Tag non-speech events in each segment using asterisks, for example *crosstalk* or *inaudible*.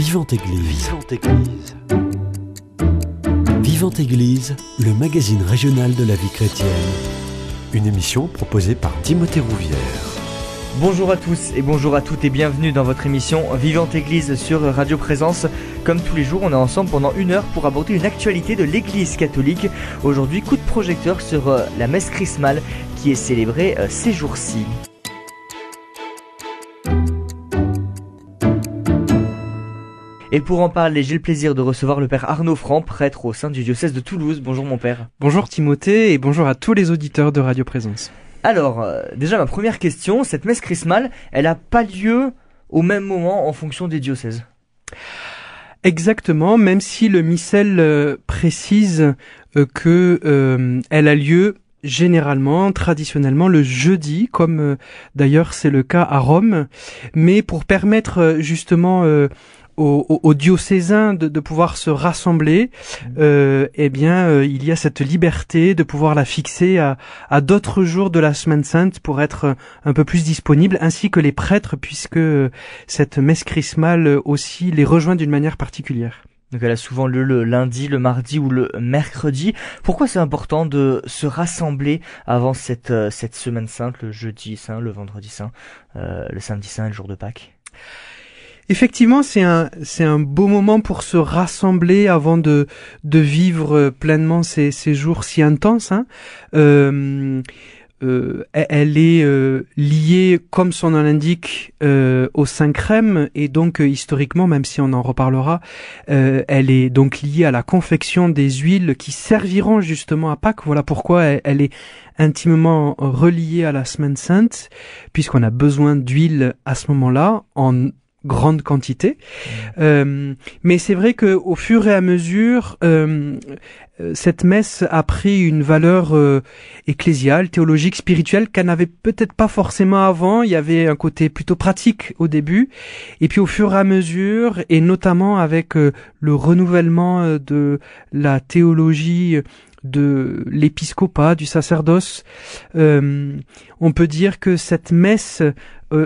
Vivante Église. Vivante Église. Vivante Église, le magazine régional de la vie chrétienne. Une émission proposée par Timothée Rouvière. Bonjour à tous et bonjour à toutes et bienvenue dans votre émission Vivante Église sur Radio Présence. Comme tous les jours, on est ensemble pendant une heure pour aborder une actualité de l'Église catholique. Aujourd'hui, coup de projecteur sur euh, la messe chrismale qui est célébrée euh, ces jours-ci. Et pour en parler, j'ai le plaisir de recevoir le père Arnaud Franc, prêtre au sein du diocèse de Toulouse. Bonjour mon père. Bonjour Timothée et bonjour à tous les auditeurs de Radio Présence. Alors, euh, déjà ma première question, cette messe chrismale, elle n'a pas lieu au même moment en fonction des diocèses? Exactement, même si le missel euh, précise euh, que elle a lieu généralement, traditionnellement, le jeudi, comme d'ailleurs c'est le cas à Rome, mais pour permettre justement aux, diocésains de, pouvoir se rassembler, mmh. euh, eh bien, euh, il y a cette liberté de pouvoir la fixer à, à d'autres jours de la semaine sainte pour être un peu plus disponible, ainsi que les prêtres, puisque cette messe chrismale aussi les rejoint d'une manière particulière. Donc elle a souvent lieu le lundi, le mardi ou le mercredi. Pourquoi c'est important de se rassembler avant cette, euh, cette semaine sainte, le jeudi saint, le vendredi saint, le samedi saint et le jour de Pâques? Effectivement, c'est un c'est un beau moment pour se rassembler avant de de vivre pleinement ces ces jours si intenses. Hein. Euh, euh, elle est euh, liée, comme son nom l'indique, euh, au Saint Crème et donc euh, historiquement, même si on en reparlera, elle est donc liée à la confection des huiles qui serviront justement à Pâques. Voilà pourquoi elle, elle est intimement reliée à la Semaine Sainte, puisqu'on a besoin d'huile à ce moment-là en grande quantité. Euh, mais c'est vrai que au fur et à mesure, euh, euh, cette messe a pris une valeur ecclésiale, théologique, spirituelle qu'elle n'avait peut-être pas forcément avant. Il y avait un côté plutôt pratique au début, et puis au fur et à mesure, et notamment avec le renouvellement de la théologie de l'épiscopat, du sacerdoce, on peut dire que cette messe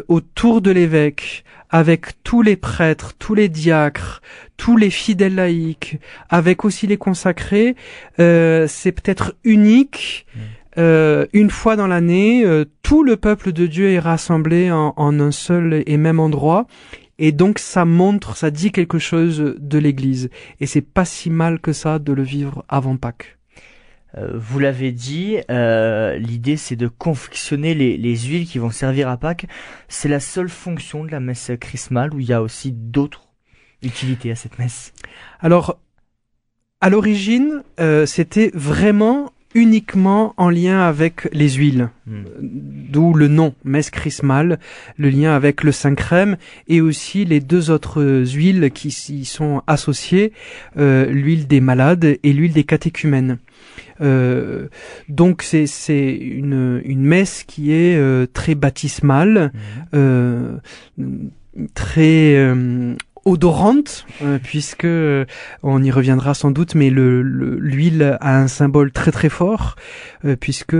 autour de l'évêque avec tous les prêtres, tous les diacres, tous les fidèles laïcs, avec aussi les consacrés, euh, c'est peut-être unique. Mm. Euh, une fois dans l'année, euh, tout le peuple de Dieu est rassemblé en, en, un seul et même endroit. Et donc ça montre, ça dit quelque chose de l'Église. Et c'est pas si mal que ça de le vivre avant Pâques. Euh, vous l'avez dit, euh, l'idée c'est de confectionner les, les, huiles qui vont servir à Pâques. C'est la seule fonction de la messe chrismale ou il y a aussi d'autres utilités à cette messe Alors, à l'origine, euh, c'était vraiment uniquement en lien avec les huiles, hmm. d'où le nom messe chrismale, le lien avec le saint crème et aussi les deux autres huiles qui y sont associées, l'huile des malades et l'huile des catéchumènes. Euh, donc c'est c'est une une messe qui est euh, très baptismale, euh, très odorante puisque on y reviendra sans doute mais le l'huile a un symbole très très fort puisque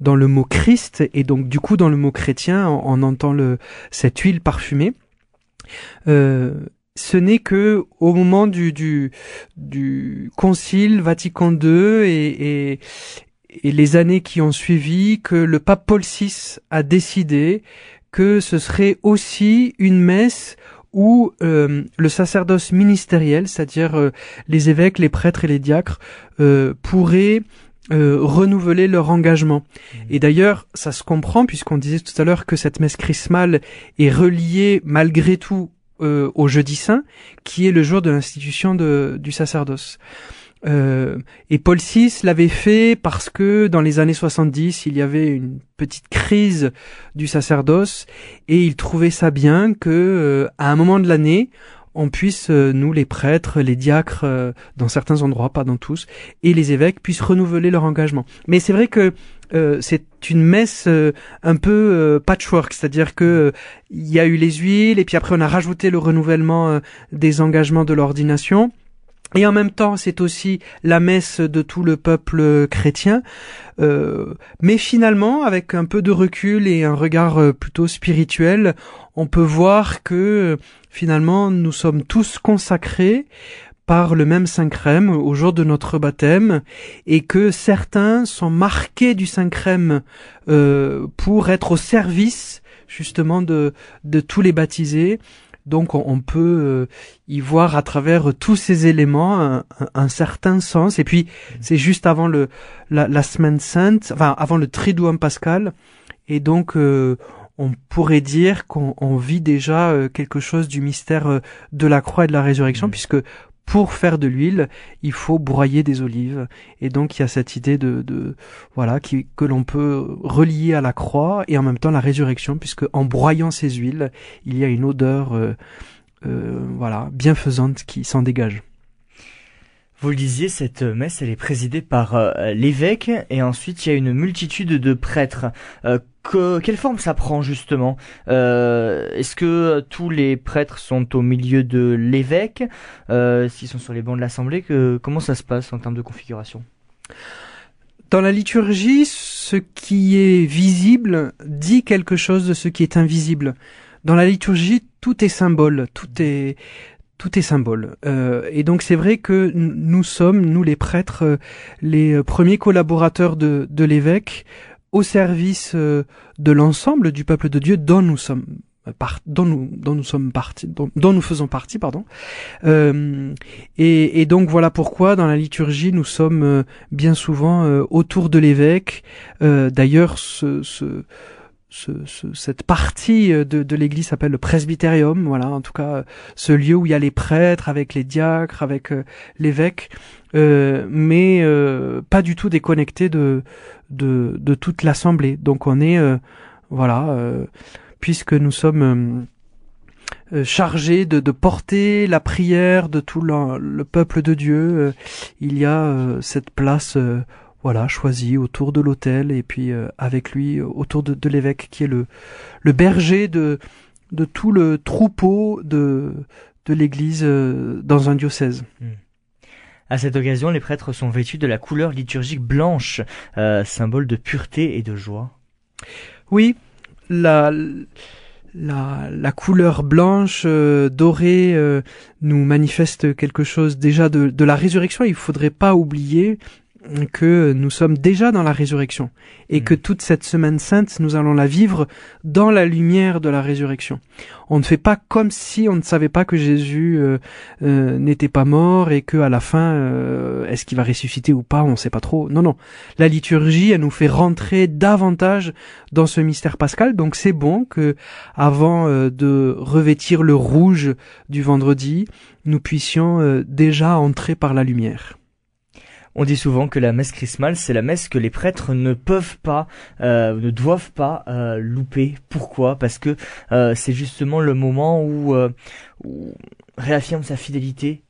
dans le mot Christ et donc du coup dans le mot chrétien on, entend le cette huile parfumée. Ce n'est que au moment du, du, du Concile Vatican II et, et, et, les années qui ont suivi que le pape Paul VI a décidé que ce serait aussi une messe où euh, le sacerdoce ministériel, c'est-à-dire euh, les évêques, les prêtres et les diacres, euh, pourraient renouveler leur engagement. Mmh. Et d'ailleurs, ça se comprend puisqu'on disait tout à l'heure que cette messe chrismale est reliée malgré tout euh, au jeudi saint, qui est le jour de l'institution du sacerdoce. Euh, et Paul VI l'avait fait parce que dans les années 70, il y avait une petite crise du sacerdoce et il trouvait ça bien que euh, à un moment de l'année, on puisse, nous les prêtres, les diacres, dans certains endroits, pas dans tous, et les évêques puissent renouveler leur engagement. Mais c'est vrai que euh, c'est une messe euh, un peu euh, patchwork, c'est-à-dire que il y a eu les huiles et puis après on a rajouté le renouvellement des engagements de l'ordination. Et en même temps, c'est aussi la messe de tout le peuple chrétien. Euh, mais finalement, avec un peu de recul et un regard euh, plutôt spirituel, on peut voir que finalement, nous sommes tous consacrés par le même Saint Crème au jour de notre baptême et que certains sont marqués du Saint Crème euh, pour être au service justement de, de tous les baptisés donc on, peut euh, y voir à travers tous ces éléments un, certain sens. Et puis c'est juste avant le la, semaine sainte, enfin avant le Triduum pascal, et donc euh, on pourrait dire qu'on vit déjà euh, quelque chose du mystère de la croix et de la résurrection, puisque pour faire de l'huile, il faut broyer des olives. Et donc il y a cette idée de, voilà qui, que l'on peut relier à la croix et en même temps la résurrection, puisque en broyant ces huiles, il y a une odeur euh, euh, voilà bienfaisante qui s'en dégage. Vous le disiez, cette messe, elle est présidée par euh, l'évêque et ensuite il y a une multitude de prêtres. Euh, que, quelle forme ça prend justement? Euh, Est-ce que tous les prêtres sont au milieu de l'évêque? S'ils sont sur les bancs de l'Assemblée, que, comment ça se passe en termes de configuration? Dans la liturgie, ce qui est visible dit quelque chose de ce qui est invisible. Dans la liturgie, tout est symbole, tout est tout est symbole. Euh, et donc c'est vrai que nous sommes, nous les prêtres, euh, les premiers collaborateurs de, l'évêque au service euh, de l'ensemble du peuple de Dieu dont nous sommes partis dont, nous faisons partie pardon et, donc voilà pourquoi dans la liturgie nous sommes bien souvent autour de l'évêque d'ailleurs ce ce, cette partie euh, de, de l'église s'appelle le presbyterium, voilà, en tout cas ce lieu où il y a les prêtres avec les diacres, avec euh, l'évêque, euh, mais euh, pas du tout déconnecté de, de, de toute l'assemblée. Donc on est, voilà, puisque nous sommes chargés de, de, porter la prière de tout le, le peuple de Dieu, il y a cette place voilà, choisi autour de l'autel et puis euh, avec lui autour de, de l'évêque qui est le, le berger de, de tout le troupeau de, de l'église euh, dans un diocèse. Hmm. À cette occasion, les prêtres sont vêtus de la couleur liturgique blanche, euh, symbole de pureté et de joie. Oui, la, la, la couleur blanche, dorée, nous manifeste quelque chose déjà de, de la résurrection. Il faudrait pas oublier que nous sommes déjà dans la résurrection et que mm. toute cette semaine sainte, nous allons la vivre dans la lumière de la résurrection. On ne fait pas comme si on ne savait pas que Jésus euh, euh, n'était pas mort et que à la fin, euh, est-ce qu'il va ressusciter ou pas, on ne sait pas trop. Non, non. La liturgie, elle nous fait rentrer davantage dans ce mystère pascal. Donc c'est bon que, avant de revêtir le rouge du vendredi, nous puissions déjà entrer par la lumière. On dit souvent que la messe chrismale, c'est la messe que les prêtres ne peuvent pas, euh, ne doivent pas euh, louper. Pourquoi? Parce que euh, c'est justement le moment où, où réaffirme sa fidélité.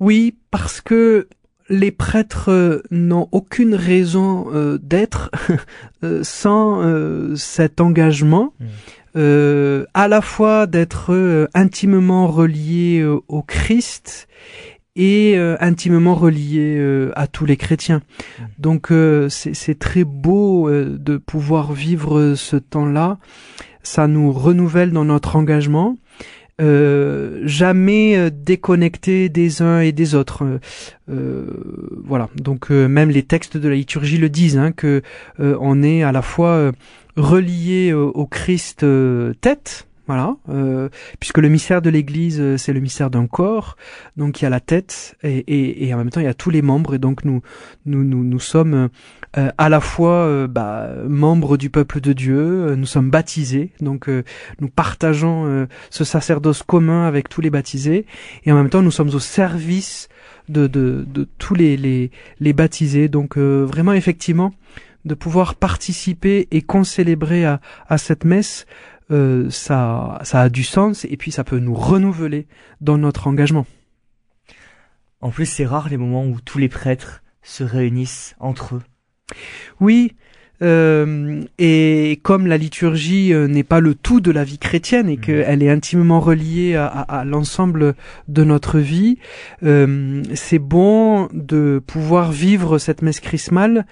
Oui, parce que les prêtres n'ont aucune raison d'être *laughs* sans cet engagement. Hmm. à la fois d'être intimement reliés au Christ et euh, intimement relié euh, à tous les chrétiens. Mmh. Donc euh, c'est très beau de pouvoir vivre ce temps-là. Ça nous renouvelle dans notre engagement. jamais déconnecté des uns et des autres. voilà. Donc même les textes de la liturgie le disent hein, que on est à la fois relié au Christ tête, voilà, euh, puisque le mystère de l'Église, euh, c'est le mystère d'un corps, donc il y a la tête et, et, en même temps il y a tous les membres et donc nous nous nous, nous sommes euh, à la fois bah, membres du peuple de Dieu, nous sommes baptisés, donc nous partageons ce sacerdoce commun avec tous les baptisés et en même temps nous sommes au service de de, de tous les, les les baptisés, donc vraiment effectivement de pouvoir participer et concélébrer à, à cette messe euh, ça, ça a du sens et puis ça peut nous renouveler dans notre engagement. En plus, c'est rare les moments où tous les prêtres se réunissent entre eux. Oui, Euh, et comme la liturgie euh, n'est pas le tout de la vie chrétienne et qu'elle est intimement reliée à, à, l'ensemble de notre vie, euh, c'est bon de pouvoir vivre cette messe chrismale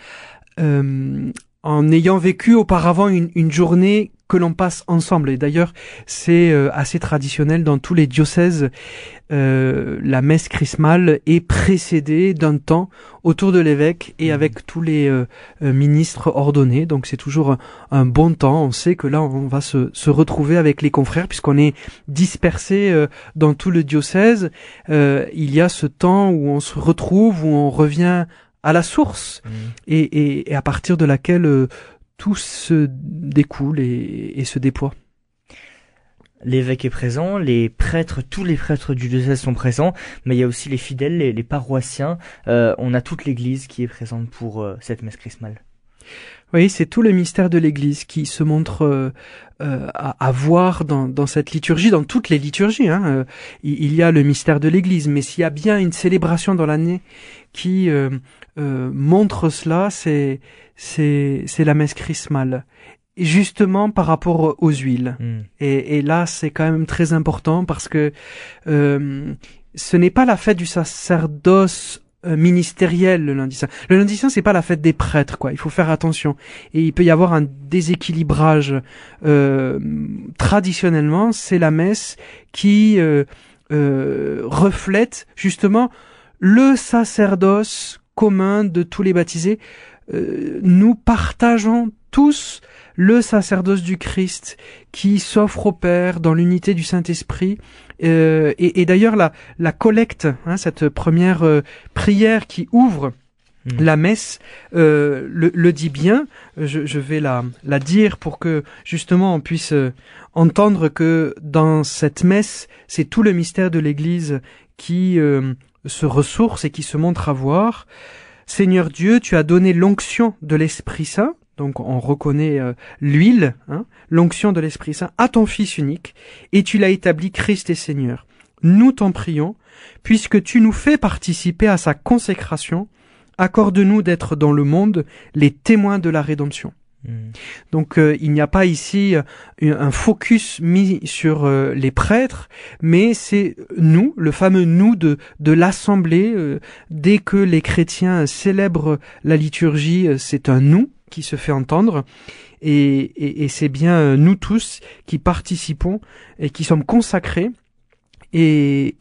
euh, en ayant vécu auparavant une, une journée que l'on passe ensemble. Et d'ailleurs, c'est euh, assez traditionnel dans tous les diocèses. Euh, la messe chrismale est précédée d'un temps autour de l'évêque et mmh. avec tous les euh, ministres ordonnés. Donc c'est toujours un, bon temps. On sait que là, on va se, se retrouver avec les confrères puisqu'on est dispersé dans tout le diocèse. il y a ce temps où on se retrouve, où on revient à la source mmh. et, et, et, à partir de laquelle tout se découle et, se déploie. L'évêque est présent, les prêtres, tous les prêtres du diocèse sont présents, mais il y a aussi les fidèles, les, paroissiens. Euh, on a toute l'Église qui est présente pour euh, cette messe chrismale. Oui, c'est tout le mystère de l'Église qui se montre euh, à, voir dans, cette liturgie, dans toutes les liturgies. Hein. il, y a le mystère de l'Église, mais s'il y a bien une célébration dans l'année qui montre cela, c'est c'est c'est la messe chrismale justement par rapport aux huiles. Hmm. Et, et, là, c'est quand même très important parce que euh, ce n'est pas la fête du sacerdoce euh, ministériel le lundi saint. Le lundi saint, c'est pas la fête des prêtres, quoi. Il faut faire attention. Et il peut y avoir un déséquilibrage. Euh, traditionnellement, c'est la messe qui euh, reflète justement le sacerdoce commun de tous les baptisés nous partageons tous le sacerdoce du Christ qui s'offre au Père dans l'unité du Saint-Esprit. Euh, et, d'ailleurs, la, la collecte, hein, cette première euh, prière qui ouvre hmm. la messe le, dit bien. Je, je, vais la, la dire pour que justement on puisse entendre que dans cette messe, c'est tout le mystère de l'Église qui se ressource et qui se montre à voir. Seigneur Dieu, tu as donné l'onction de l'Esprit Saint, donc on reconnaît euh, l'huile, hein, l'onction de l'Esprit Saint, à ton Fils unique, et tu l'as établi Christ et Seigneur. Nous t'en prions, puisque tu nous fais participer à sa consécration, accorde-nous d'être dans le monde les témoins de la rédemption. Hmm. Donc euh, il n'y a pas ici euh, un focus mis sur euh, les prêtres, mais c'est nous, le fameux nous de, de l'assemblée. dès que les chrétiens célèbrent la liturgie, c'est un nous qui se fait entendre. et, c'est bien nous tous qui participons et qui sommes consacrés et,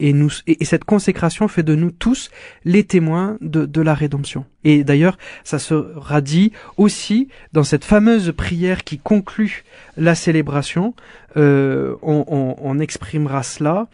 cette consécration fait de nous tous les témoins de, la rédemption. Et d'ailleurs, ça sera dit aussi dans cette fameuse prière qui conclut la célébration. Euh, on, exprimera cela.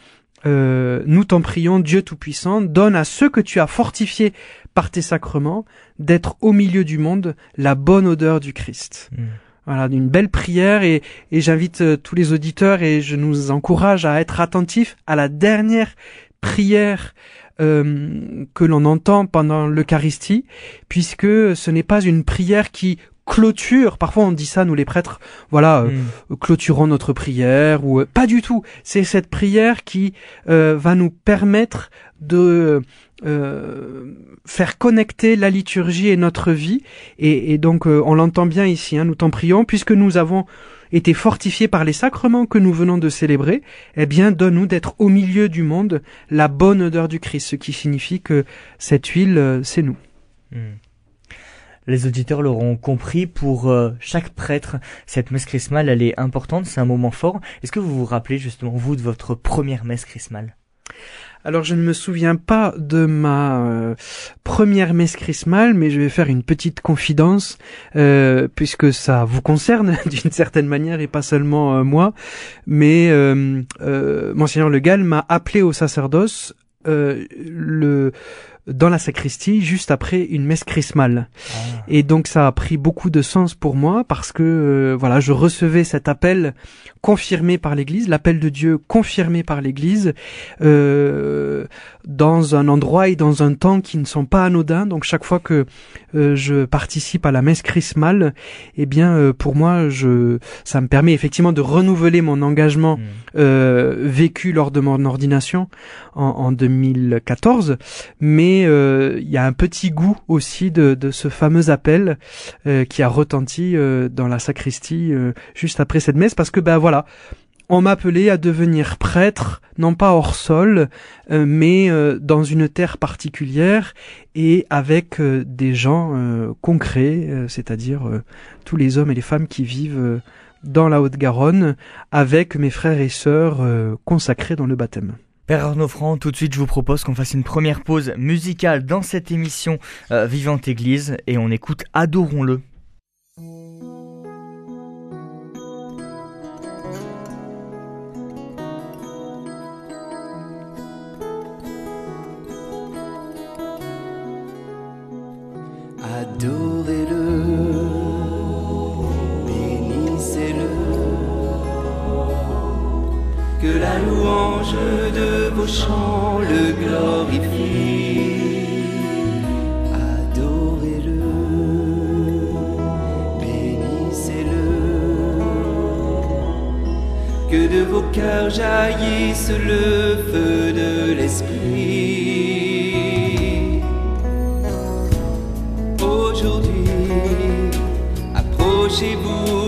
Euh, nous t'en prions, Dieu Tout-Puissant, donne à ceux que tu as fortifiés par tes sacrements d'être au milieu du monde la bonne odeur du Christ. Mm. Voilà, une belle prière et, et j'invite euh, tous les auditeurs et je nous encourage à être attentifs à la dernière prière euh, que l'on entend pendant l'Eucharistie, puisque ce n'est pas une prière qui clôture. Parfois on dit ça, nous les prêtres, voilà, euh, mm. clôturons notre prière ou pas du tout. C'est cette prière qui va nous permettre de euh, faire connecter la liturgie et notre vie. Et, donc euh, on l'entend bien ici, hein, nous t'en prions, puisque nous avons été fortifiés par les sacrements que nous venons de célébrer, eh bien donne-nous d'être au milieu du monde la bonne odeur du Christ, ce qui signifie que cette huile, euh, c'est nous. Hmm. Les auditeurs l'auront compris, pour chaque prêtre, cette messe chrismale, elle est importante, c'est un moment fort. Est-ce que vous vous rappelez justement, vous, de votre première messe chrismale? Alors je ne me souviens pas de ma euh, première messe chrismale, mais je vais faire une petite confidence euh, puisque ça vous concerne *laughs* d'une certaine manière et pas seulement euh, moi. Mais monseigneur Le Gall m'a appelé au sacerdoce le dans la sacristie juste après une messe chrismale. Ah. Et donc ça a pris beaucoup de sens pour moi parce que euh, voilà, je recevais cet appel confirmé par l'Église, l'appel de Dieu confirmé par l'Église euh, dans un endroit et dans un temps qui ne sont pas anodins. Donc chaque fois que euh, je participe à la messe chrismale, eh bien euh, pour moi, je, ça me permet effectivement de renouveler mon engagement mmh. vécu lors de mon ordination en, en 2014, mais il y a un petit goût aussi de, de ce fameux appel qui a retenti dans la sacristie juste après cette messe, parce que ben voilà on m'appelait à devenir prêtre, non pas hors sol, euh, mais euh, dans une terre particulière et avec euh, des gens concrets, c'est-à-dire tous les hommes et les femmes qui vivent dans la Haute-Garonne, avec mes frères et sœurs consacrés dans le baptême. Père Arnaud Franc, tout de suite je vous propose qu'on fasse une première pause musicale dans cette émission Vivante Église et on écoute Adorons-le de vos chants le glorifie. Adorez-le, bénissez-le. Que de vos cœurs jaillisse le feu de l'esprit. Approchez-vous de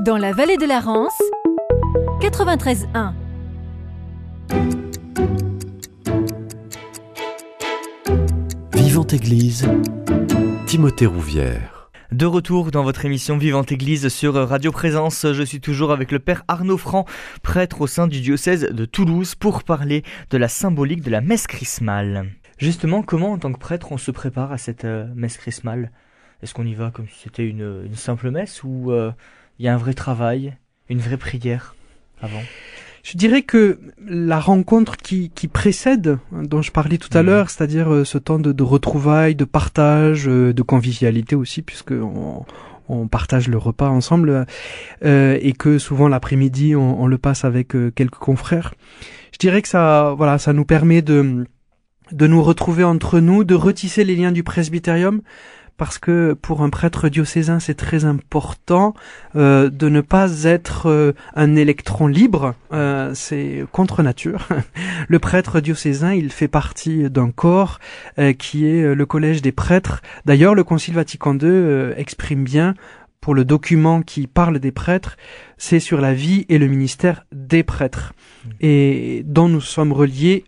dans la vallée de la Rance, 93.1. Vivante Église, Timothée Rouvière. De retour dans votre émission Vivante Église sur Radio Présence, je suis toujours avec le Père Arnaud Franc, prêtre au sein du diocèse de Toulouse, pour parler de la symbolique de la messe chrismale. Justement, comment en tant que prêtre on se prépare à cette euh, messe chrismale? Est-ce qu'on y va comme si c'était une, simple messe ou euh, il y a un vrai travail, une vraie prière avant je dirais que la rencontre qui, qui précède, hein, dont je parlais tout à mmh. l'heure, c'est-à-dire euh, ce temps de, de, retrouvailles, de partage, euh, de convivialité aussi, puisque on, on partage le repas ensemble euh, et que souvent l'après-midi on, on, le passe avec euh, quelques confrères. Je dirais que ça, voilà, ça nous permet de de nous retrouver entre nous, de retisser les liens du presbytérium, parce que pour un prêtre diocésain, c'est très important euh, de ne pas être euh, un électron libre. Euh, c'est contre nature. *laughs* le prêtre diocésain, il fait partie d'un corps euh, qui est le collège des prêtres. D'ailleurs, le Concile Vatican II exprime bien pour le document qui parle des prêtres, c'est sur la vie et le ministère des prêtres, mmh. et dont nous sommes reliés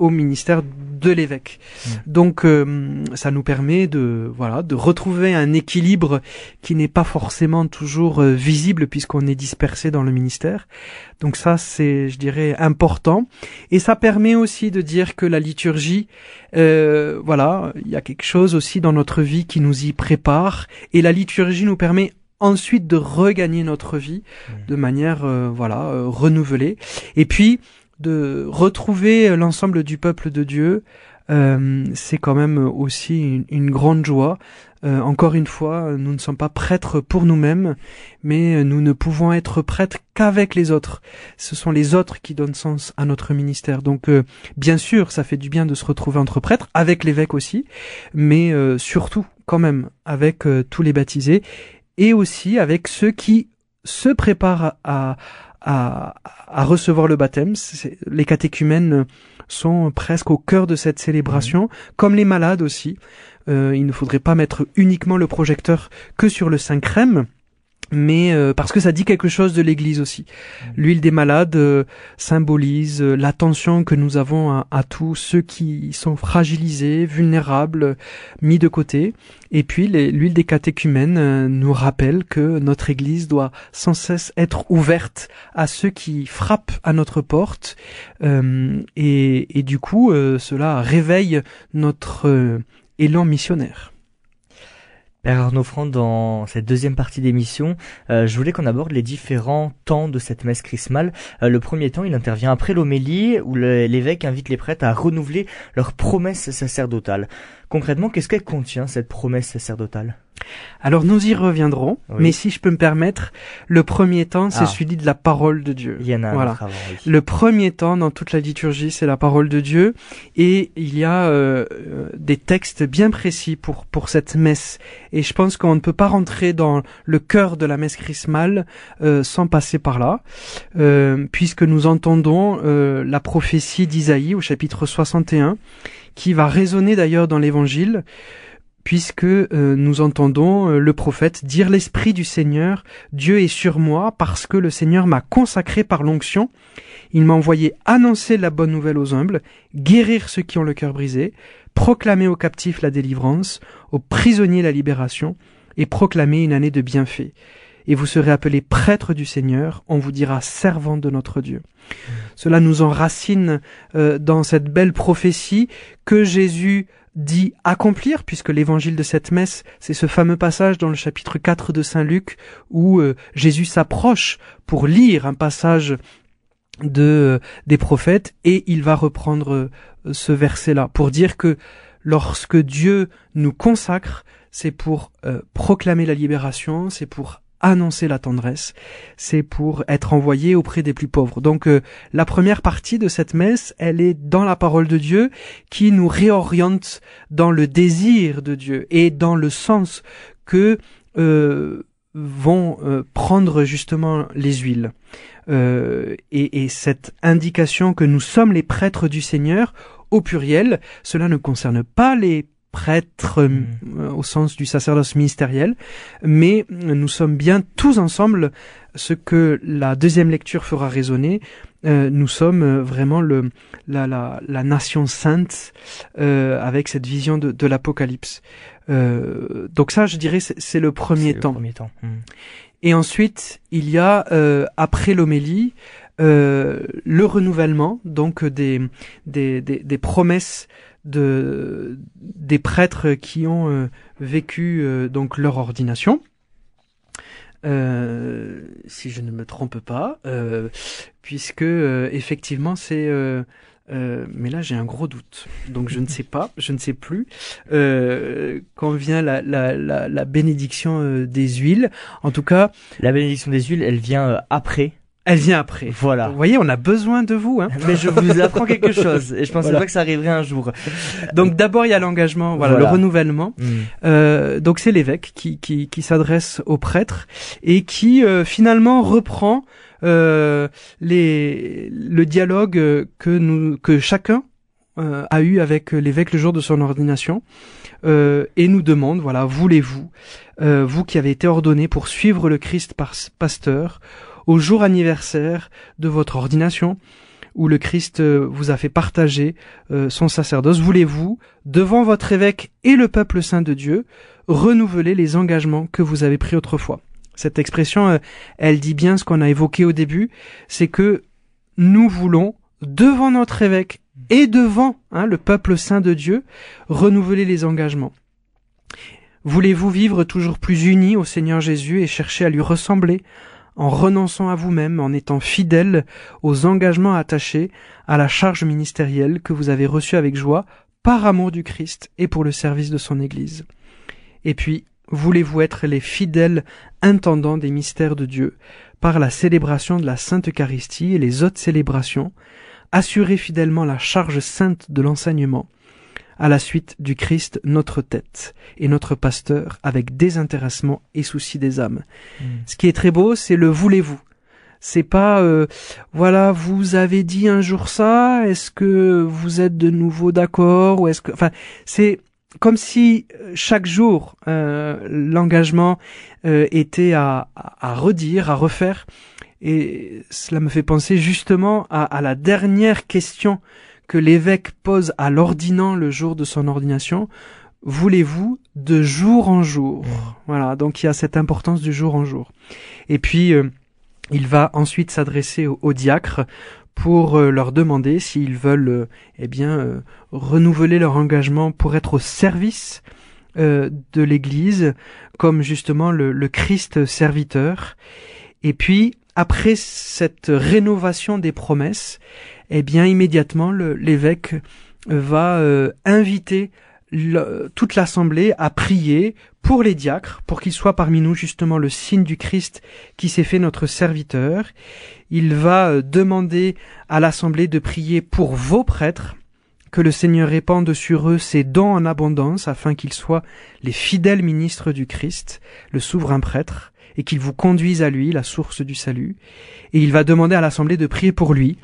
au ministère de l'évêque. Mmh. Donc euh, ça nous permet de voilà de retrouver un équilibre qui n'est pas forcément toujours euh, visible puisqu'on est dispersé dans le ministère. Donc ça c'est je dirais important et ça permet aussi de dire que la liturgie euh, voilà il y a quelque chose aussi dans notre vie qui nous y prépare et la liturgie nous permet ensuite de regagner notre vie mmh. de manière euh, voilà euh, renouvelée et puis de retrouver l'ensemble du peuple de Dieu, euh, c'est quand même aussi une, grande joie. Euh, encore une fois, nous ne sommes pas prêtres pour nous-mêmes, mais nous ne pouvons être prêtres qu'avec les autres. Ce sont les autres qui donnent sens à notre ministère. Donc, euh, bien sûr, ça fait du bien de se retrouver entre prêtres, avec l'évêque aussi, mais euh, surtout, quand même, avec euh, tous les baptisés, et aussi avec ceux qui se préparent à, à recevoir le baptême. Les catéchumènes sont presque au cœur de cette célébration, mmh. comme les malades aussi. Euh, il ne faudrait pas mettre uniquement le projecteur que sur le Saint Crème, mais euh, parce que ça dit quelque chose de l'Église aussi. L'huile des malades euh, symbolise euh, l'attention que nous avons à, tous ceux qui sont fragilisés, vulnérables, mis de côté. Et puis l'huile des catéchumènes euh, nous rappelle que notre Église doit sans cesse être ouverte à ceux qui frappent à notre porte. Et, du coup, cela réveille notre élan missionnaire. Père Arnaud Franck, dans cette deuxième partie d'émission, euh, je voulais qu'on aborde les différents temps de cette messe chrismale. Euh, le premier temps, il intervient après l'homélie, où l'évêque invite les prêtres à renouveler leur promesse sacerdotale. Concrètement, qu'est-ce qu'elle contient, cette promesse sacerdotale? Alors nous y reviendrons, oui. mais si je peux me permettre, le premier temps, c'est ah. celui de la parole de Dieu. Il y en a voilà. avant, oui. Le premier temps dans toute la liturgie, c'est la parole de Dieu, et il y a euh, des textes bien précis pour pour cette messe. Et je pense qu'on ne peut pas rentrer dans le cœur de la messe chrismale euh, sans passer par là, euh, puisque nous entendons euh, la prophétie d'Isaïe au chapitre 61, qui va résonner d'ailleurs dans l'Évangile puisque euh, nous entendons euh, le prophète dire l'Esprit du Seigneur, Dieu est sur moi parce que le Seigneur m'a consacré par l'onction, il m'a envoyé annoncer la bonne nouvelle aux humbles, guérir ceux qui ont le cœur brisé, proclamer aux captifs la délivrance, aux prisonniers la libération, et proclamer une année de bienfaits. Et vous serez appelés prêtres du Seigneur, on vous dira servant de notre Dieu. Cela nous enracine euh, dans cette belle prophétie que Jésus dit accomplir, puisque l'évangile de cette messe, c'est ce fameux passage dans le chapitre 4 de Saint Luc où euh, Jésus s'approche pour lire un passage de euh, des prophètes et il va reprendre euh, ce verset-là pour dire que lorsque Dieu nous consacre, c'est pour proclamer la libération, c'est pour annoncer la tendresse, c'est pour être envoyé auprès des plus pauvres. Donc euh, la première partie de cette messe, elle est dans la parole de Dieu qui nous réoriente dans le désir de Dieu et dans le sens que euh, vont euh, prendre justement les huiles. Euh, et, et cette indication que nous sommes les prêtres du Seigneur, au pluriel, cela ne concerne pas les prêtre mmh. euh, au sens du sacerdoce ministériel, mais nous sommes bien tous ensemble ce que la deuxième lecture fera résonner. Euh, nous sommes euh, vraiment le, la, la, la nation sainte euh, avec cette vision de, de l'Apocalypse. Euh, donc ça, je dirais, c'est le premier temps. Le premier temps. Mmh. Et ensuite, il y a après l'homélie le renouvellement, donc des, des, des, des promesses de des prêtres qui ont euh, vécu euh, donc leur ordination. Euh, si je ne me trompe pas, euh, puisque effectivement c'est Euh, mais là, j'ai un gros doute. Donc, je ne sais pas, *laughs* je ne sais plus euh, quand vient la, la, la, la bénédiction euh, des huiles. En tout cas, La bénédiction des huiles, elle vient euh, après. Elle vient après. Voilà. Vous voyez, on a besoin de vous. Hein. *laughs* Mais je vous apprends quelque chose et je pensais Voilà. pas que ça arriverait un jour. *laughs* Donc, d'abord, il y a l'engagement, voilà, Voilà. le renouvellement. Hmm. Euh, donc c'est l'évêque qui, qui, qui s'adresse aux prêtres et qui euh, finalement reprend euh, les, le dialogue euh, que, nous, que chacun euh, a eu avec l'évêque le jour de son ordination euh, et nous demande, voilà, voulez-vous, euh, vous qui avez été ordonné pour suivre le Christ par pasteur, au jour anniversaire de votre ordination, où le Christ euh, vous a fait partager euh, son sacerdoce, voulez-vous, devant votre évêque et le peuple saint de Dieu, renouveler les engagements que vous avez pris autrefois? Cette expression, euh, elle dit bien ce qu'on a évoqué au début, c'est que nous voulons, devant notre évêque et devant hein, le peuple saint de Dieu, renouveler les engagements. Voulez-vous vivre toujours plus unis au Seigneur Jésus et chercher à lui ressembler en renonçant à vous-même, en étant fidèle aux engagements attachés à la charge ministérielle que vous avez reçue avec joie par amour du Christ et pour le service de son Église. Et puis, voulez-vous être les fidèles intendants des mystères de Dieu par la célébration de la Sainte Eucharistie et les autres célébrations, assurer fidèlement la charge sainte de l'enseignement, à la suite du Christ notre tête et notre pasteur avec désintéressement et souci des âmes. Mm. Ce qui est très beau, c'est le voulez-vous. C'est pas euh, voilà, vous avez dit un jour ça, est-ce que vous êtes de nouveau d'accord ou est-ce que enfin c'est comme si euh, chaque jour euh, l'engagement euh, était à, à, à redire, à refaire et cela me fait penser justement à, à la dernière question que l'évêque pose à l'ordinant le jour de son ordination. Voulez-vous de jour en jour? Voilà, donc il y a cette importance du jour en jour. Et puis euh, il va ensuite s'adresser aux, aux diacres pour euh, leur demander s'ils veulent euh, eh bien renouveler leur engagement pour être au service de l'Église comme justement le, le Christ serviteur. Et puis après cette rénovation des promesses, eh bien immédiatement l'évêque va euh, inviter toute l'assemblée à prier pour les diacres, pour qu'ils soient parmi nous justement le signe du Christ qui s'est fait notre serviteur. Il va euh, demander à l'assemblée de prier pour vos prêtres, que le Seigneur répande sur eux ses dons en abondance, afin qu'ils soient les fidèles ministres du Christ, le souverain prêtre, et qu'ils vous conduisent à lui, la source du salut. Et il va demander à l'assemblée de prier pour lui,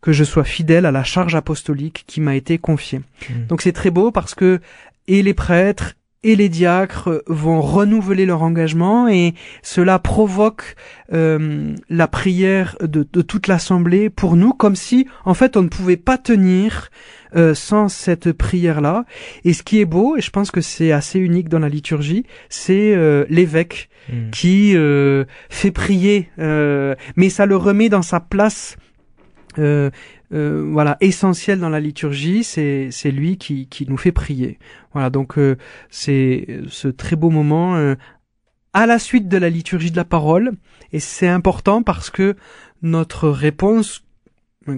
que je sois fidèle à la charge apostolique qui m'a été confiée. Mm. Donc c'est très beau parce que et les prêtres et les diacres vont renouveler leur engagement et cela provoque euh, la prière de, de toute l'assemblée pour nous comme si en fait on ne pouvait pas tenir euh, sans cette prière-là. Et ce qui est beau, et je pense que c'est assez unique dans la liturgie, c'est euh, l'évêque Mm. qui euh, fait prier, euh, mais ça le remet dans sa place. Euh, euh, voilà, essentielle dans la liturgie, c'est c'est lui qui qui nous fait prier. Voilà, donc euh, c'est ce très beau moment euh, à la suite de la liturgie de la parole, et c'est important parce que notre réponse,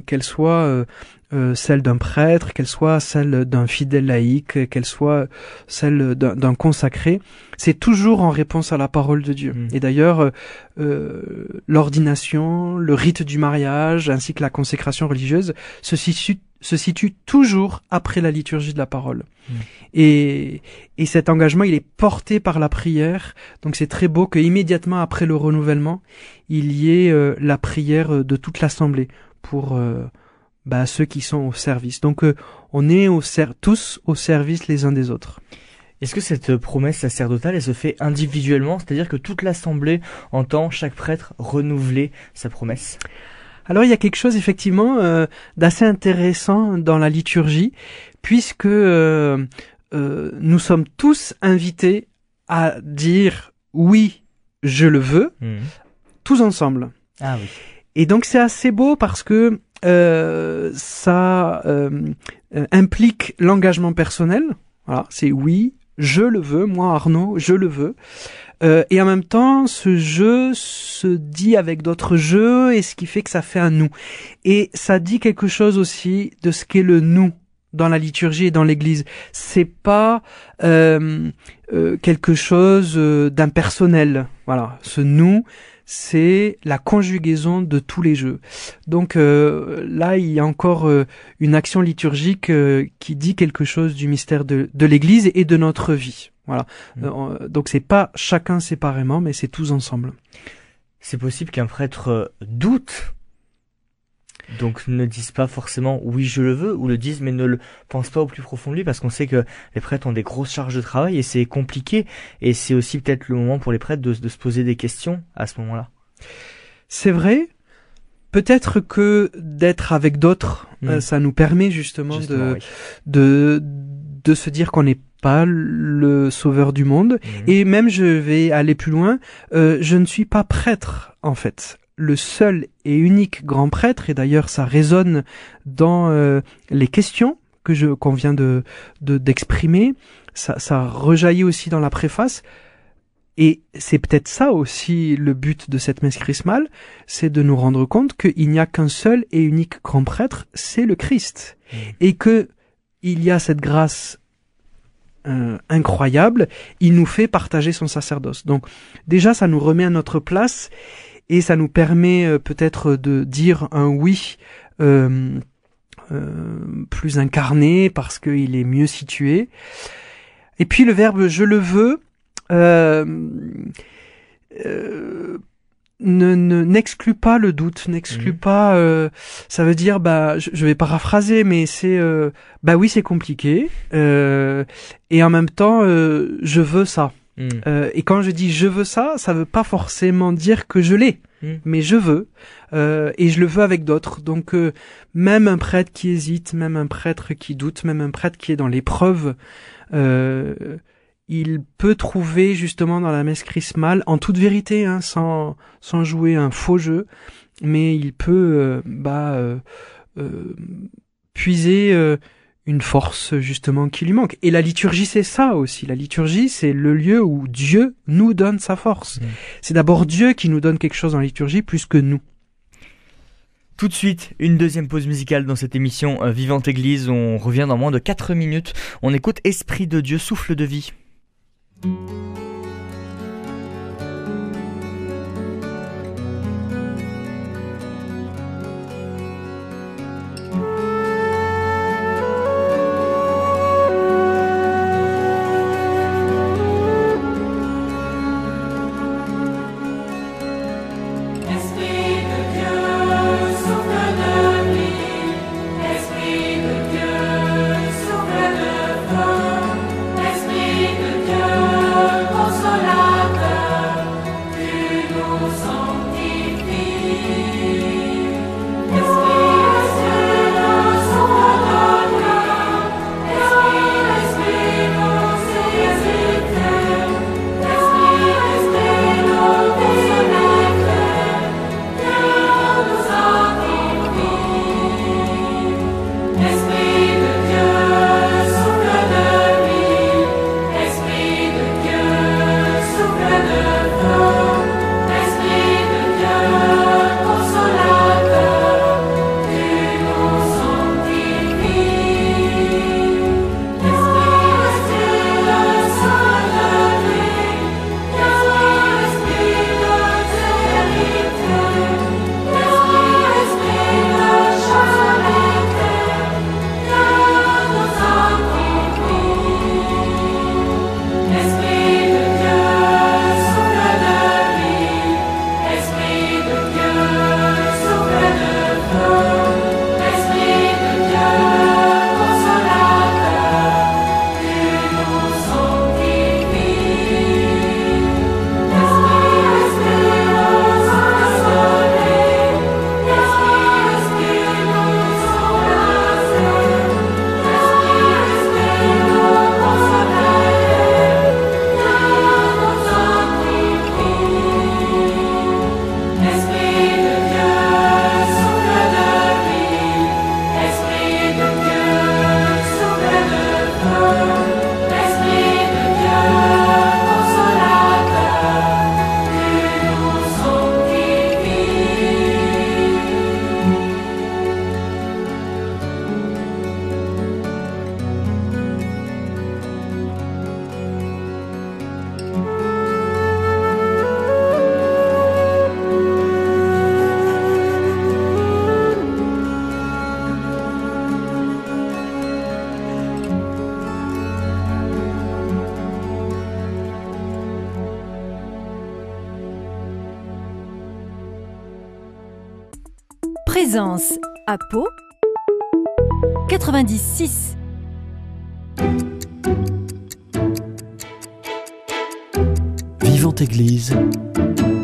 qu'elle soit euh, euh, celle d'un prêtre, qu'elle soit celle d'un fidèle laïque, qu'elle soit celle d'un consacré, c'est toujours en réponse à la parole de Dieu. Mm. Et d'ailleurs, euh, euh, l'ordination, le rite du mariage, ainsi que la consécration religieuse se situe, se situe toujours après la liturgie de la parole. Mm. Et, et cet engagement, il est porté par la prière. Donc c'est très beau que immédiatement après le renouvellement, il y ait euh, la prière de toute l'assemblée pour euh, bah, ceux qui sont au service. Donc euh, on est au ser- tous au service les uns des autres. Est-ce que cette promesse sacerdotale, elle se fait individuellement, c'est-à-dire que toute l'assemblée entend chaque prêtre renouveler sa promesse? Alors il y a quelque chose effectivement euh, d'assez intéressant dans la liturgie, puisque euh, euh, nous sommes tous invités à dire oui, je le veux, tous ensemble. Ah oui. Et donc c'est assez beau parce que euh, ça euh, euh, implique l'engagement personnel. Voilà, c'est oui, je le veux, moi Arnaud, je le veux. Euh, et en même temps, ce jeu se dit avec d'autres jeux, et ce qui fait que ça fait un nous. Et ça dit quelque chose aussi de ce qu'est le nous dans la liturgie et dans l'Église. C'est pas euh, euh, quelque chose euh, d'impersonnel. Voilà, ce nous, c'est la conjugaison de tous les jeux. Donc euh, là, il y a encore euh, une action liturgique euh, qui dit quelque chose du mystère de, de l'Église et de notre vie. Voilà. Mm. Euh, donc c'est pas chacun séparément, mais c'est tous ensemble. C'est possible qu'un prêtre doute. Donc ne dise pas forcément oui je le veux ou le dise mais ne le pense pas au plus profond de lui parce qu'on sait que les prêtres ont des grosses charges de travail et c'est compliqué et c'est aussi peut-être le moment pour les prêtres de, de se poser des questions à ce moment-là. C'est vrai. Peut-être que d'être avec d'autres, Mm. euh, ça nous permet justement, Justement, de, oui. de de se dire qu'on n'est pas le sauveur du monde. Mhm. Et même, je vais aller plus loin, euh, je ne suis pas prêtre, en fait. Le seul et unique grand prêtre, et d'ailleurs ça résonne dans euh, les questions que je qu'on vient de de- d'exprimer, ça, ça rejaillit aussi dans la préface. Et c'est peut-être ça aussi le but de cette messe chrismale, c'est de nous rendre compte qu'il n'y a qu'un seul et unique grand prêtre, c'est le Christ. Mhm. Et que il y a cette grâce euh, incroyable, il nous fait partager son sacerdoce. Donc déjà, ça nous remet à notre place et ça nous permet euh, peut-être de dire un oui euh, euh, plus incarné parce qu'il est mieux situé. Et puis le verbe je le veux euh, euh, ne ne- n'exclut pas le doute, n'exclut Mhm. pas. euh, ça veut dire, bah, je, je vais paraphraser, mais c'est, euh, bah oui, c'est compliqué. euh, et en même temps, euh, je veux ça. Mm. Euh, et quand je dis je veux ça, ça veut pas forcément dire que je l'ai, Mm. mais je veux, euh, et je le veux avec d'autres. Donc euh, même un prêtre qui hésite, même un prêtre qui doute, même un prêtre qui est dans l'épreuve, il peut trouver justement dans la messe chrismale, en toute vérité, hein, sans sans jouer un faux jeu, mais il peut bah puiser une force justement qui lui manque. Et la liturgie, c'est ça aussi. La liturgie, c'est le lieu où Dieu nous donne sa force. Mm. C'est d'abord Dieu qui nous donne quelque chose dans la liturgie plus que nous. Tout de suite, une deuxième pause musicale dans cette émission euh, Vivante Église. On revient dans moins de 4 minutes. On écoute Esprit de Dieu, souffle de vie. À Pau 96. Vivante Église,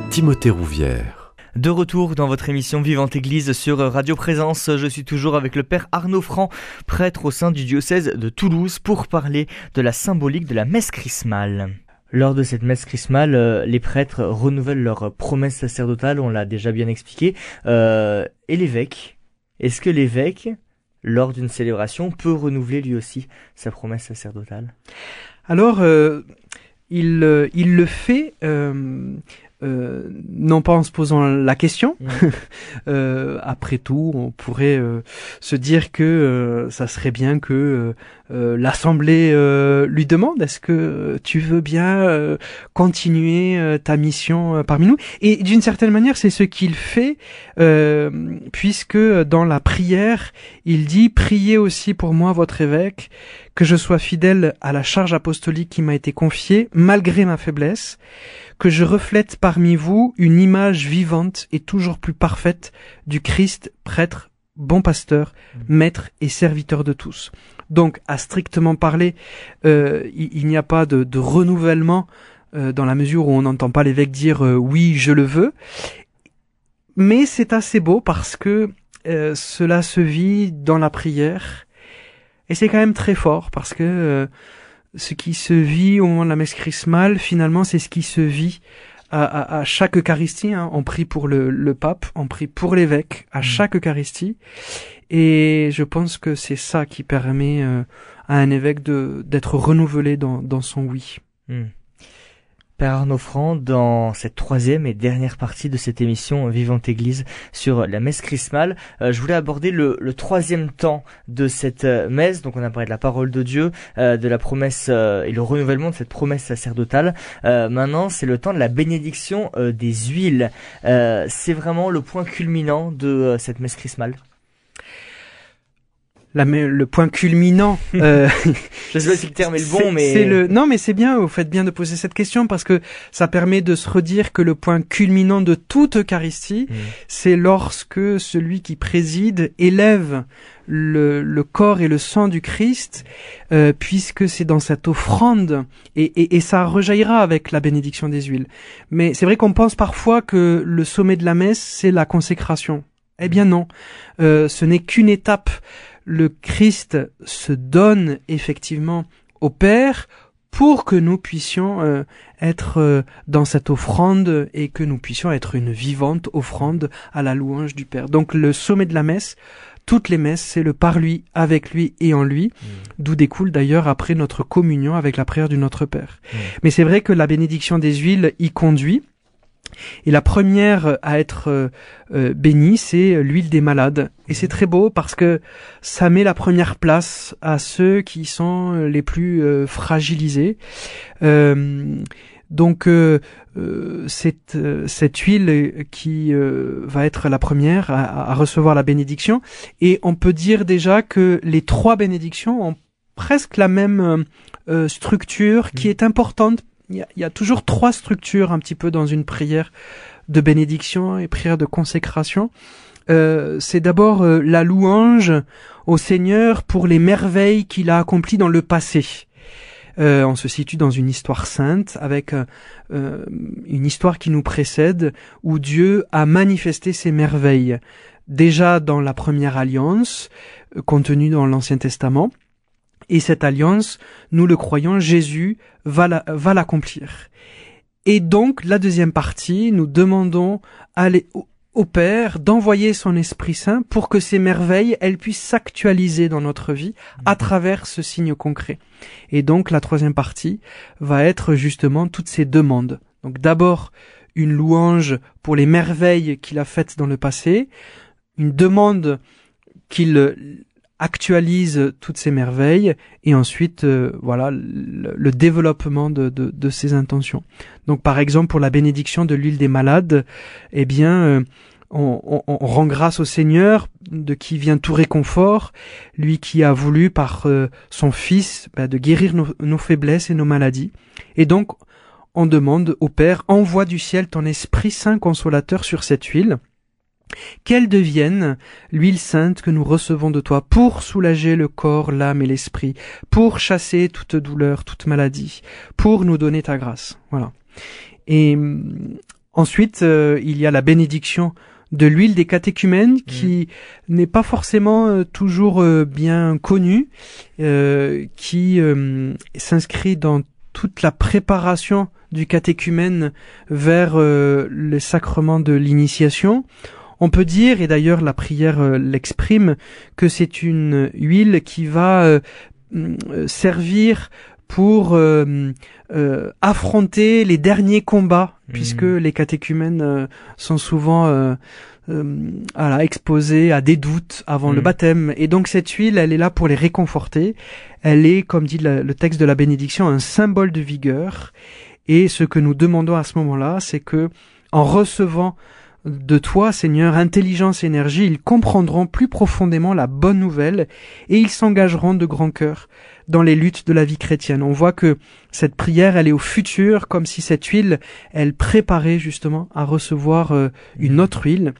Timothée Rouvière. De retour dans votre émission Vivante Église sur Radio Présence, je suis toujours avec le Père Arnaud Franc, prêtre au sein du diocèse de Toulouse, pour parler de la symbolique de la messe chrismale. Lors de cette messe chrismale, euh, les prêtres renouvellent leur promesse sacerdotale, on l'a déjà bien expliqué, euh, et l'évêque. Est-ce que l'évêque, lors d'une célébration, peut renouveler lui aussi sa promesse sacerdotale? Alors, euh, euh, il le fait, euh, non pas en se posant la question. Mm. *laughs* Euh, après tout, on pourrait euh, se dire que euh, ça serait bien que euh, l'Assemblée euh, lui demande est-ce que tu veux bien euh, continuer euh, ta mission parmi nous? Et d'une certaine manière, c'est ce qu'il fait, euh, puisque dans la prière, il dit priez aussi pour moi, votre évêque, que je sois fidèle à la charge apostolique qui m'a été confiée, malgré ma faiblesse, que je reflète parmi vous une image vivante et toujours plus parfaite du Christ, prêtre, bon pasteur, maître et serviteur de tous. Donc, à strictement parler, euh, il, il n'y a pas de, de renouvellement euh, dans la mesure où on n'entend pas l'évêque dire euh, oui, je le veux. Mais c'est assez beau parce que euh, cela se vit dans la prière et c'est quand même très fort parce que euh, ce qui se vit au moment de la messe chrismale, finalement, c'est ce qui se vit à, à- à chaque Eucharistie. hein. On prie pour le, le pape, on prie pour l'évêque à chaque Eucharistie. Et je pense que c'est ça qui permet euh, à un évêque de d'être renouvelé dans, dans son oui. Hmm. Père Arnaud Franc, dans cette troisième et dernière partie de cette émission Vivante Église sur la messe chrismale, euh, je voulais aborder le, troisième temps de cette euh, messe. Donc on a parlé de la parole de Dieu, euh, de la promesse et le renouvellement de cette promesse sacerdotale. Maintenant, c'est le temps de la bénédiction des huiles. C'est vraiment le point culminant de cette messe chrismale. La, le point culminant. *laughs* euh, Je sais pas si le terme est le bon, mais c'est le non mais c'est bien vous faites bien de poser cette question parce que ça permet de se redire que le point culminant de toute Eucharistie Mm. c'est lorsque celui qui préside élève le, le corps et le sang du Christ euh, puisque c'est dans cette offrande et, et, et ça rejaillira avec la bénédiction des huiles mais c'est vrai qu'on pense parfois que le sommet de la messe c'est la consécration eh bien non Euh, ce n'est qu'une étape le Christ se donne effectivement au Père pour que nous puissions euh, être euh, dans cette offrande et que nous puissions être une vivante offrande à la louange du Père. Donc le sommet de la messe, toutes les messes, c'est le par lui, avec lui et en lui, d'où découle d'ailleurs après notre communion avec la prière du Notre Père. Mm. Mais c'est vrai que la bénédiction des huiles y conduit. Et la première à être euh, euh, bénie, c'est l'huile des malades. Et c'est très beau parce que ça met la première place à ceux qui sont euh, les plus euh, fragilisés. Euh, donc euh, euh, cette, euh, cette huile qui euh, va être la première à, à recevoir la bénédiction. Et on peut dire déjà que les trois bénédictions ont presque la même euh, euh, structure qui Mhm. est importante. Il y, a, toujours trois structures un petit peu dans une prière de bénédiction et prière de consécration. Euh, c'est d'abord euh, la louange au Seigneur pour les merveilles qu'il a accomplies dans le passé. Euh, on se situe dans une histoire sainte avec une histoire qui nous précède où Dieu a manifesté ses merveilles déjà dans la première alliance contenue dans l'Ancien Testament. Et cette alliance, nous le croyons, Jésus va la- va l'accomplir. Et donc, la deuxième partie, nous demandons à l'é- au- au Père d'envoyer son Esprit Saint pour que ces merveilles, elles puissent s'actualiser dans notre vie à travers ce signe concret. Et donc, la troisième partie va être justement toutes ces demandes. Donc, d'abord, une louange pour les merveilles qu'il a faites dans le passé, une demande qu'il actualise toutes ces merveilles et ensuite euh, voilà le, développement de, de, de ses intentions. Donc par exemple pour la bénédiction de l'huile des malades, eh bien euh, on, on- on rend grâce au Seigneur de qui vient tout réconfort, lui qui a voulu par euh, son Fils bah, de guérir nos, nos faiblesses et nos maladies. Et donc on demande au Père envoie du ciel ton Esprit Saint consolateur sur cette huile qu'elle devienne l'huile sainte que nous recevons de toi pour soulager le corps, l'âme et l'esprit, pour chasser toute douleur, toute maladie, pour nous donner ta grâce. Voilà. Et hum, ensuite, euh, il y a la bénédiction de l'huile des catéchumènes qui n'est pas forcément euh, toujours euh, bien connue, euh, qui euh, s'inscrit dans toute la préparation du catéchumène vers le sacrement de l'initiation. On peut dire, et d'ailleurs la prière euh, l'exprime, que c'est une huile qui va euh, mm, servir pour euh, euh, affronter les derniers combats, puisque les catéchumènes euh, sont souvent euh, euh, exposés à des doutes avant le Mhm. baptême. Et donc cette huile, elle est là pour les réconforter. Elle est, comme dit la- le texte de la bénédiction, un symbole de vigueur. Et ce que nous demandons à ce moment-là, c'est que, en recevant de toi, Seigneur, intelligence et énergie, ils comprendront plus profondément la bonne nouvelle et ils s'engageront de grand cœur dans les luttes de la vie chrétienne. On voit que cette prière, elle est au futur, comme si cette huile, elle préparait justement à recevoir euh, une autre huile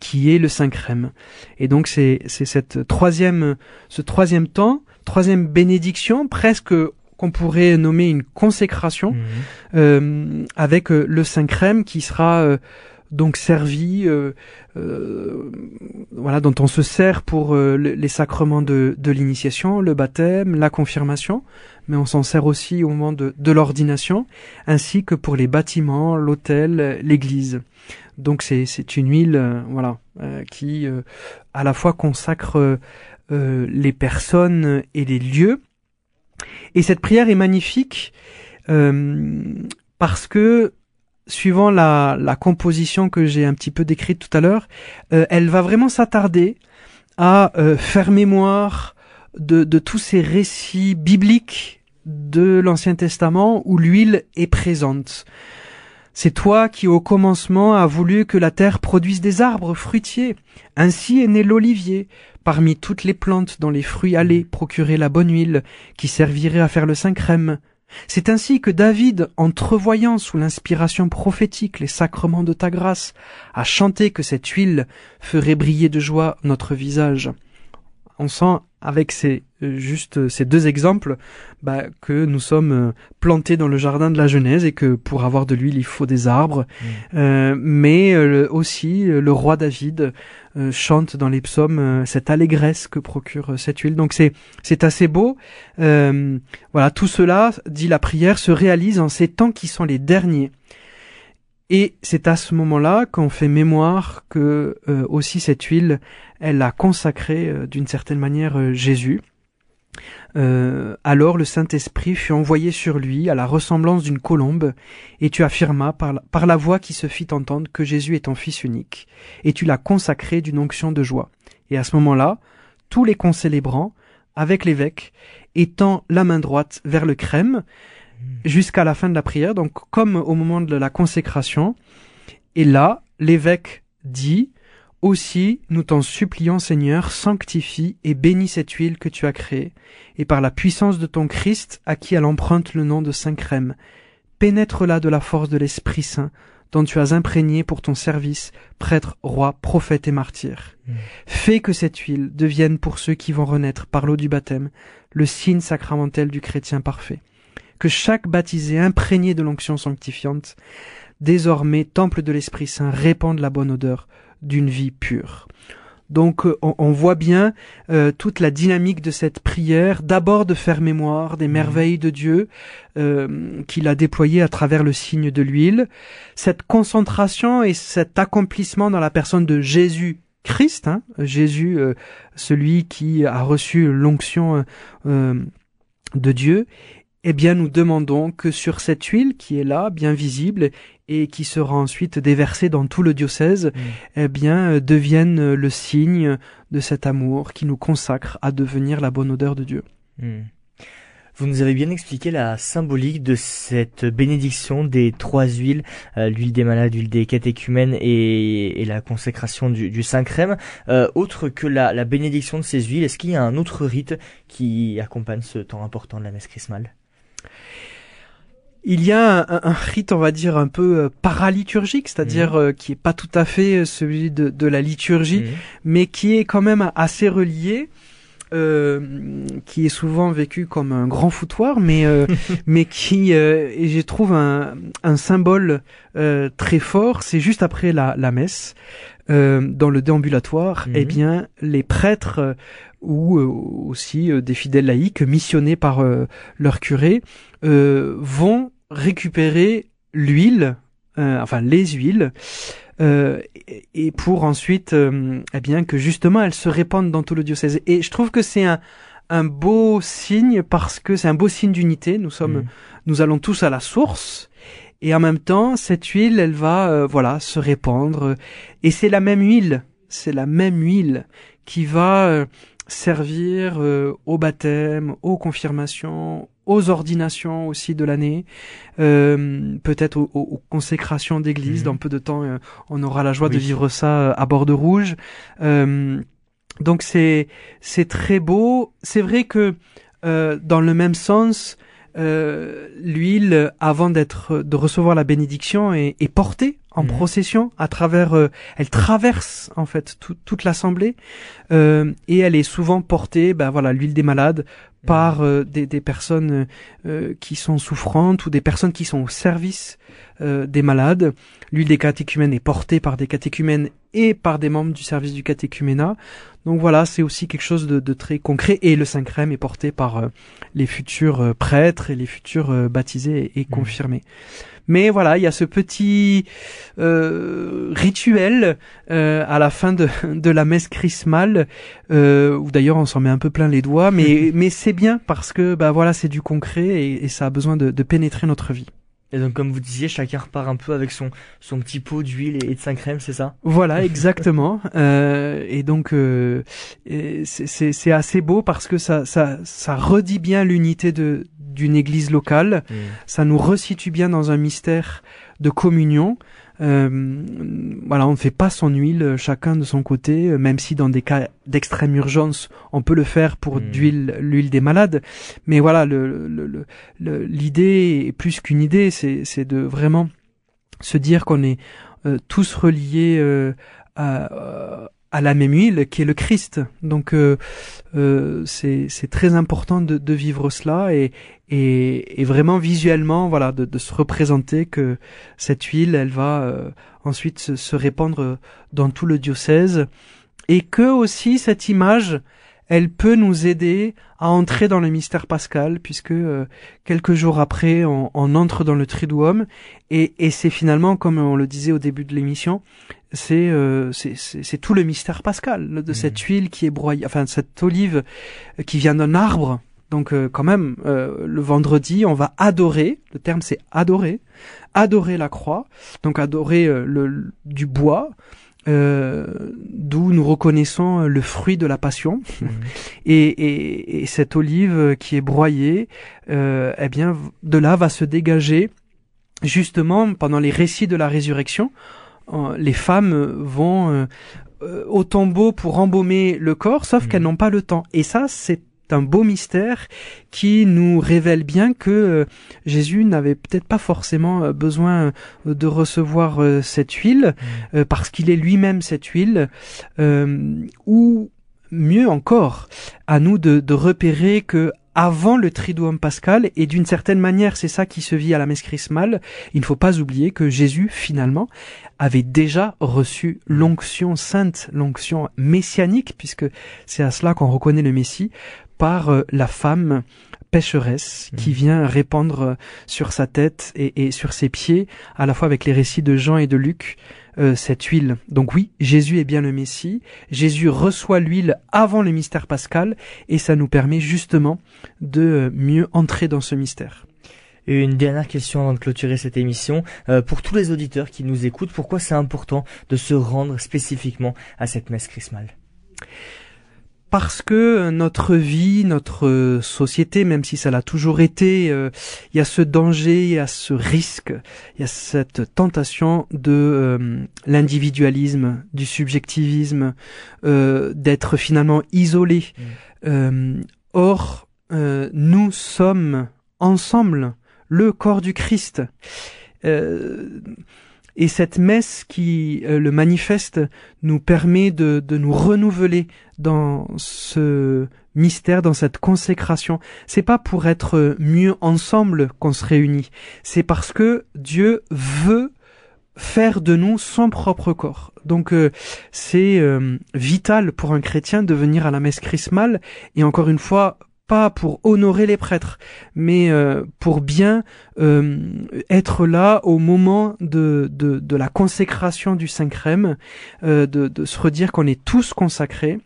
qui est le Saint Crème. Et donc c'est c'est cette troisième ce troisième temps, troisième bénédiction, presque qu'on pourrait nommer une consécration Mhm. euh, avec euh, le Saint Crème qui sera euh, donc servi, euh, euh, voilà, dont on se sert pour euh, le- les sacrements de, de l'initiation, le baptême, la confirmation, mais on s'en sert aussi au moment de, de l'ordination, ainsi que pour les bâtiments, l'autel, l'église. Donc c'est une huile, euh, voilà, euh, qui à la fois consacre les personnes et les lieux. Et cette prière est magnifique parce que suivant la, composition que j'ai un petit peu décrite tout à l'heure, euh, elle va vraiment s'attarder à euh, faire mémoire de, de tous ces récits bibliques de l'Ancien Testament où l'huile est présente. C'est toi qui au commencement as voulu que la terre produise des arbres fruitiers. Ainsi est né l'olivier, parmi toutes les plantes dont les fruits allaient procurer la bonne huile qui servirait à faire le saint crème. C'est ainsi que David, entrevoyant sous l'inspiration prophétique les sacrements de ta grâce, a chanté que cette huile ferait briller de joie notre visage. On sent avec ces euh, juste euh, ces deux exemples bah, que nous sommes euh, plantés dans le jardin de la Genèse et que pour avoir de l'huile il faut des arbres. Euh, mais euh, aussi le roi David euh, chante dans les psaumes euh, cette allégresse que procure cette huile. Donc c'est c'est assez beau. Euh, voilà, tout cela, dit la prière, se réalise en ces temps qui sont les derniers. Et c'est à ce moment-là qu'on fait mémoire que euh, aussi cette huile, elle a consacré euh, d'une certaine manière euh, Jésus. Alors le Saint-Esprit fut envoyé sur lui à la ressemblance d'une colombe, et tu affirmas par la, par la voix qui se fit entendre que Jésus est ton Fils unique, et tu l'as consacré d'une onction de joie. Et à ce moment-là, tous les concélébrants, avec l'évêque, étant la main droite vers le crème, jusqu'à la fin de la prière, donc comme au moment de la consécration. Et là, l'évêque dit, aussi, nous t'en supplions, Seigneur, sanctifie et bénis cette huile que tu as créée, et par la puissance de ton Christ, à qui elle emprunte le nom de Saint Crème, pénètre-la de la force de l'Esprit Saint, dont tu as imprégné pour ton service, prêtre, roi, prophète et martyr. Mm. Fais que cette huile devienne pour ceux qui vont renaître par l'eau du baptême, le signe sacramentel du chrétien parfait. Que chaque baptisé imprégné de l'onction sanctifiante, désormais temple de l'Esprit Saint, répande la bonne odeur d'une vie pure. Donc euh, on, on voit bien euh, toute la dynamique de cette prière, d'abord de faire mémoire des merveilles de Dieu euh, qu'il a déployées à travers le signe de l'huile, cette concentration et cet accomplissement dans la personne de Jésus Christ, hein, Jésus, euh, celui qui a reçu l'onction euh, euh, de Dieu, eh bien nous demandons que sur cette huile qui est là, bien visible, et qui sera ensuite déversée dans tout le diocèse, eh bien euh, devienne le signe de cet amour qui nous consacre à devenir la bonne odeur de Dieu. Hmm. Vous nous avez bien expliqué la symbolique de cette bénédiction des trois huiles, euh, l'huile des malades, l'huile des catéchumènes et, et la consécration du, du Saint Crème. Euh, autre que la, la bénédiction de ces huiles, est-ce qu'il y a un autre rite qui accompagne ce temps important de la messe chrismale? Il y a un, un rite, on va dire, un peu euh, paraliturgique, c'est-à-dire euh, qui est pas tout à fait euh, celui de, de la liturgie, Mhm. mais qui est quand même assez relié, euh, qui est souvent vécu comme un grand foutoir, mais euh, *laughs* mais qui, euh, et je trouve un, un symbole euh, très fort. C'est juste après la, la messe, euh, dans le déambulatoire, Mhm. eh bien les prêtres ou euh, aussi euh, des fidèles laïcs missionnés par euh, leur curé euh, vont récupérer l'huile, euh, enfin les huiles, euh, et, pour ensuite, euh, eh bien que justement elles se répandent dans tout le diocèse. Et je trouve que c'est un un beau signe parce que c'est un beau signe d'unité. Nous sommes, Mhm. nous allons tous à la source. Et en même temps, cette huile, elle va, euh, voilà, se répandre. Et c'est la même huile, c'est la même huile qui va euh, servir euh, au baptême, aux confirmations, aux ordinations aussi de l'année, euh, peut-être aux, aux- aux consécrations d'église. Mhm. Dans peu de temps, euh, on aura la joie de vivre ça euh, à bord de rouge. Euh, donc c'est c'est très beau. C'est vrai que euh, dans le même sens, euh, l'huile, avant d'être de recevoir la bénédiction, est, est portée en Mhm. procession à travers. euh, elle traverse en fait tout- toute l'assemblée euh, et elle est souvent portée, ben voilà, l'huile des malades par euh, des, des personnes euh, qui sont souffrantes ou des personnes qui sont au service euh, des malades. L'huile des catéchumènes est portée par des catéchumènes et par des membres du service du catéchuménat. Donc voilà, c'est aussi quelque chose de, de très concret. Et le Saint Crème est porté par euh, les futurs euh, prêtres et les futurs euh, baptisés et, et Mhm. confirmés. Mais voilà, il y a ce petit euh, rituel euh, à la fin de, *laughs* de la messe chrismale, euh, où d'ailleurs on s'en met un peu plein les doigts, mais, *laughs* mais c'est bien parce que bah voilà, c'est du concret et, et ça a besoin de, de pénétrer notre vie. Et donc, comme vous disiez, chacun repart un peu avec son, son petit pot d'huile et de saint crème, c'est ça? Voilà, exactement. *laughs* Euh, et donc euh, c'est- c'est c'est assez beau parce que ça ça ça redit bien l'unité de d'une église locale. Ça nous resitue bien dans un mystère de communion. Euh, voilà, on ne fait pas son huile euh, chacun de son côté, euh, même si dans des cas d'extrême urgence, on peut le faire pour Mm. d'huile, l'huile des malades. Mais voilà, le- le- le- le- l'idée est plus qu'une idée, c'est c'est de vraiment se dire qu'on est euh, tous reliés euh, à, à la même huile qui est le Christ. Donc euh, euh, c'est c'est très important de, vivre cela et, et, et vraiment visuellement voilà de, de se représenter que cette huile elle va euh, ensuite se, se répandre dans tout le diocèse et que aussi cette image elle peut nous aider à entrer dans le mystère pascal puisque euh, quelques jours après on, on entre dans le triduum et, et c'est finalement comme on le disait au début de l'émission c'est euh, c'est tout le mystère pascal de cette huile qui est broyée enfin cette olive euh, qui vient d'un arbre. Donc euh, quand même euh, le vendredi on va adorer le terme c'est adorer adorer la croix donc adorer euh, le- du bois euh, d'où nous reconnaissons euh, le fruit de la passion et, et, et cette olive qui est broyée, euh, eh bien, de là va se dégager justement pendant les récits de la résurrection. euh, les femmes vont au tombeau pour embaumer le corps, sauf Mhm. qu'elles n'ont pas le temps. Et ça, c'est un beau mystère qui nous révèle bien que euh, Jésus n'avait peut-être pas forcément euh, besoin euh, de recevoir cette huile euh, parce qu'il est lui-même cette huile ou mieux encore à nous de, de repérer que avant le triduum pascal et d'une certaine manière c'est ça qui se vit à la messe chrismale il ne faut pas oublier que Jésus finalement avait déjà reçu l'onction sainte l'onction messianique puisque c'est à cela qu'on reconnaît le Messie par euh, la femme pécheresse qui Mhm. vient répandre euh, sur sa tête et, et sur ses pieds à la fois avec les récits de Jean et de Luc euh, cette huile. Donc oui, Jésus est bien le Messie. Jésus reçoit l'huile avant le mystère pascal et ça nous permet justement de euh, mieux entrer dans ce mystère. Et une dernière question avant de clôturer cette émission. Euh, pour tous les auditeurs qui nous écoutent, pourquoi c'est important de se rendre spécifiquement à cette messe chrismale? Parce que notre vie, notre euh, société, même si ça l'a toujours été, euh, il y a ce danger, il y a ce risque, il y a cette tentation de euh, l'individualisme, du subjectivisme, euh, d'être finalement isolé. Euh, or, euh, nous sommes ensemble le corps du Christ. Et cette messe qui euh, le manifeste nous permet de, de nous renouveler dans ce mystère, dans cette consécration. C'est pas pour être mieux ensemble qu'on se réunit. C'est parce que Dieu veut faire de nous son propre corps. Donc euh, c'est euh, vital pour un chrétien de venir à la messe chrismale et encore une fois pas pour honorer les prêtres, mais euh, pour bien être là au moment de, de, de la consécration du Saint-Crème, de, de se redire qu'on est tous consacrés,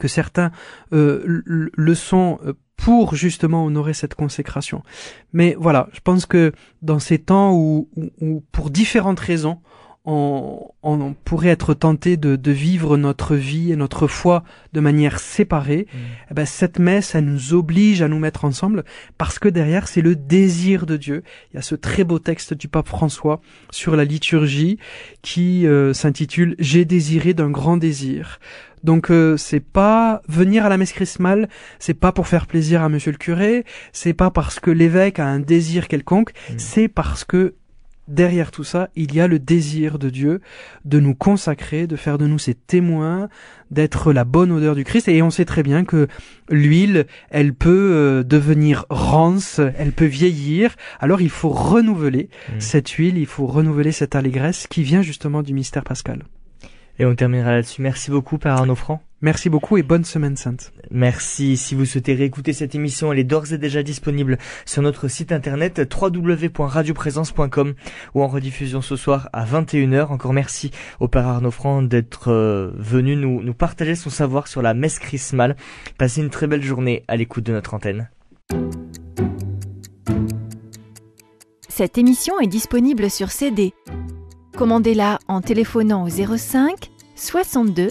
que certains le sont pour justement honorer cette consécration. Mais voilà, je pense que dans ces temps où, où, pour différentes raisons, on, on, pourrait être tenté de, de, vivre notre vie et notre foi de manière séparée, mmh. eh ben cette messe, elle nous oblige à nous mettre ensemble parce que derrière, c'est le désir de Dieu. Il y a ce très beau texte du pape François sur la liturgie qui euh, s'intitule J'ai désiré d'un grand désir. Donc euh, c'est pas venir à la messe chrismale, c'est pas pour faire plaisir à monsieur le curé, c'est pas parce que l'évêque a un désir quelconque, mmh. c'est parce que derrière tout ça, il y a le désir de Dieu de nous consacrer, de faire de nous ses témoins, d'être la bonne odeur du Christ. Et on sait très bien que l'huile, elle peut euh, devenir rance, elle peut vieillir. Alors il faut renouveler mmh. cette huile, il faut renouveler cette allégresse qui vient justement du mystère pascal. Et on terminera là-dessus. Merci beaucoup, Père Arnaud Franc. Merci beaucoup et bonne semaine sainte. Merci. Si vous souhaitez réécouter cette émission, elle est d'ores et déjà disponible sur notre site internet www.radioprésence.com ou en rediffusion ce soir à 21h. Encore merci au Père Arnaud Franc d'être euh, venu nous, nous partager son savoir sur la messe chrismale. Passez une très belle journée à l'écoute de notre antenne. Cette émission est disponible sur CD. Commandez-la en téléphonant au 05 62